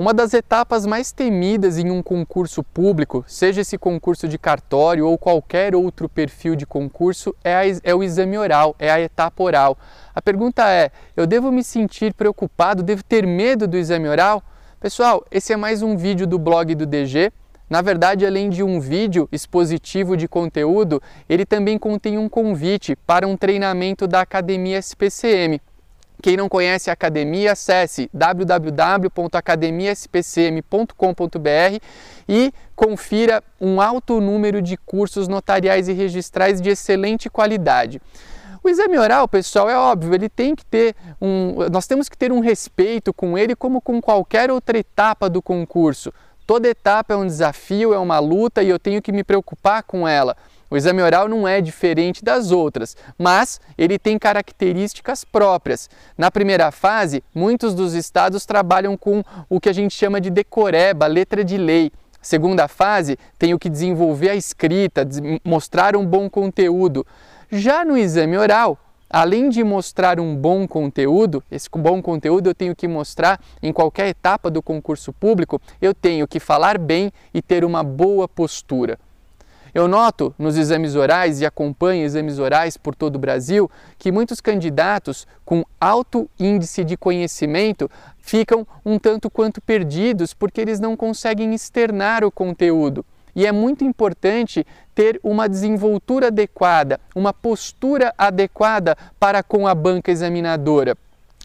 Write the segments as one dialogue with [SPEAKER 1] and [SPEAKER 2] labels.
[SPEAKER 1] Uma das etapas mais temidas em um concurso público, seja esse concurso de cartório ou qualquer outro perfil de concurso, é, a, é, o exame oral, é a etapa oral. A pergunta é: eu devo me sentir preocupado, devo ter medo do exame oral? Pessoal, esse é mais um vídeo do blog do DG. Na verdade, além de um vídeo expositivo de conteúdo, ele também contém um convite para um treinamento da Academia SPCM. Quem não conhece a academia, acesse www.academiaspcm.com.br e confira um alto número de cursos notariais e registrais de excelente qualidade. O exame oral, pessoal, é óbvio, ele tem que ter um. Nós temos que ter um respeito com ele, como com qualquer outra etapa do concurso. Toda etapa é um desafio, é uma luta e eu tenho que me preocupar com ela. O exame oral não é diferente das outras, mas ele tem características próprias. Na primeira fase, muitos dos estados trabalham com o que a gente chama de decoreba, letra de lei. Segunda fase, tenho que desenvolver a escrita, mostrar um bom conteúdo. Já no exame oral, além de mostrar um bom conteúdo, esse bom conteúdo eu tenho que mostrar em qualquer etapa do concurso público, eu tenho que falar bem e ter uma boa postura. Eu noto nos exames orais e acompanho exames orais por todo o Brasil que muitos candidatos com alto índice de conhecimento ficam um tanto quanto perdidos porque eles não conseguem externar o conteúdo. E é muito importante ter uma desenvoltura adequada, uma postura adequada para com a banca examinadora.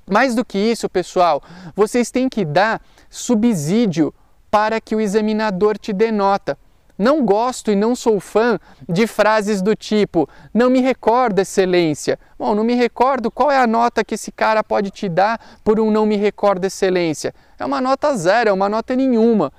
[SPEAKER 1] Mais do que isso, pessoal, vocês têm que dar subsídio para que o examinador te dê nota. Não gosto e não sou fã de frases do tipo: não me recordo, excelência. Bom, não me recordo qual é a nota que esse cara pode te dar por um não me recordo, excelência. É uma nota zero, é uma nota nenhuma.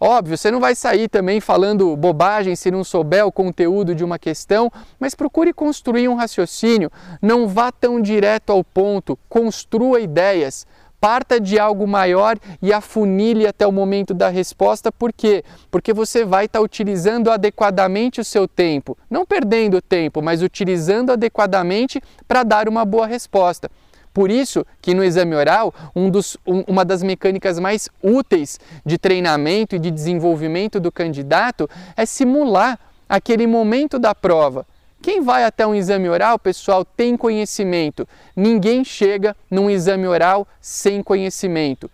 [SPEAKER 1] Óbvio, você não vai sair também falando bobagem se não souber o conteúdo de uma questão, mas procure construir um raciocínio. Não vá tão direto ao ponto, construa ideias. Parta de algo maior e afunile até o momento da resposta, por quê? Porque você vai estar tá utilizando adequadamente o seu tempo, não perdendo tempo, mas utilizando adequadamente para dar uma boa resposta. Por isso que no exame oral, um dos, um, uma das mecânicas mais úteis de treinamento e de desenvolvimento do candidato é simular aquele momento da prova. Quem vai até um exame oral, pessoal, tem conhecimento. Ninguém chega num exame oral sem conhecimento.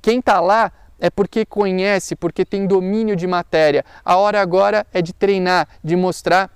[SPEAKER 1] Quem está lá é porque conhece, porque tem domínio de matéria. A hora agora é de treinar, de mostrar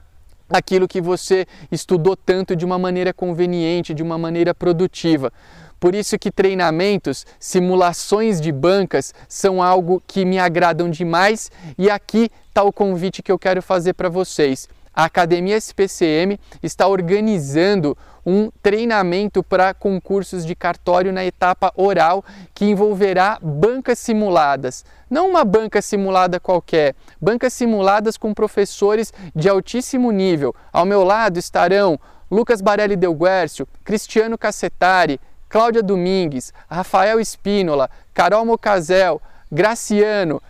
[SPEAKER 1] aquilo que você estudou tanto de uma maneira conveniente, de uma maneira produtiva. Por isso que treinamentos, simulações de bancas são algo que me agradam demais e aqui está o convite que eu quero fazer para vocês a Academia SPCM está organizando um treinamento para concursos de cartório na etapa oral que envolverá bancas simuladas. Não uma banca simulada qualquer, bancas simuladas com professores de altíssimo nível. Ao meu lado estarão Lucas Barelli Del Guercio, Cristiano Cassetari, Cláudia Domingues, Rafael Espínola, Carol Mocazel, Graciano,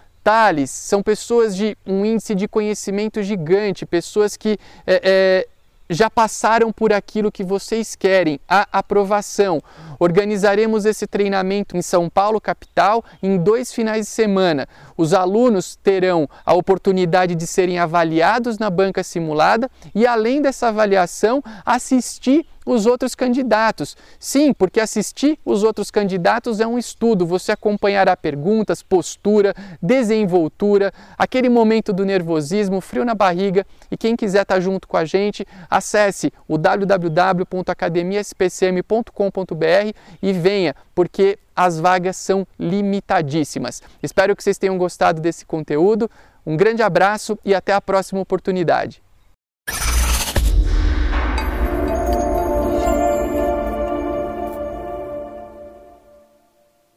[SPEAKER 1] São pessoas de um índice de conhecimento gigante, pessoas que é, é, já passaram por aquilo que vocês querem, a aprovação. Organizaremos esse treinamento em São Paulo, capital, em dois finais de semana. Os alunos terão a oportunidade de serem avaliados na banca simulada e, além dessa avaliação, assistir os outros candidatos. Sim, porque assistir os outros candidatos é um estudo, você acompanhará perguntas, postura, desenvoltura, aquele momento do nervosismo, frio na barriga e quem quiser estar junto com a gente, acesse o www.academiaspcm.com.br e venha, porque as vagas são limitadíssimas. Espero que vocês tenham gostado desse conteúdo. Um grande abraço e até a próxima oportunidade.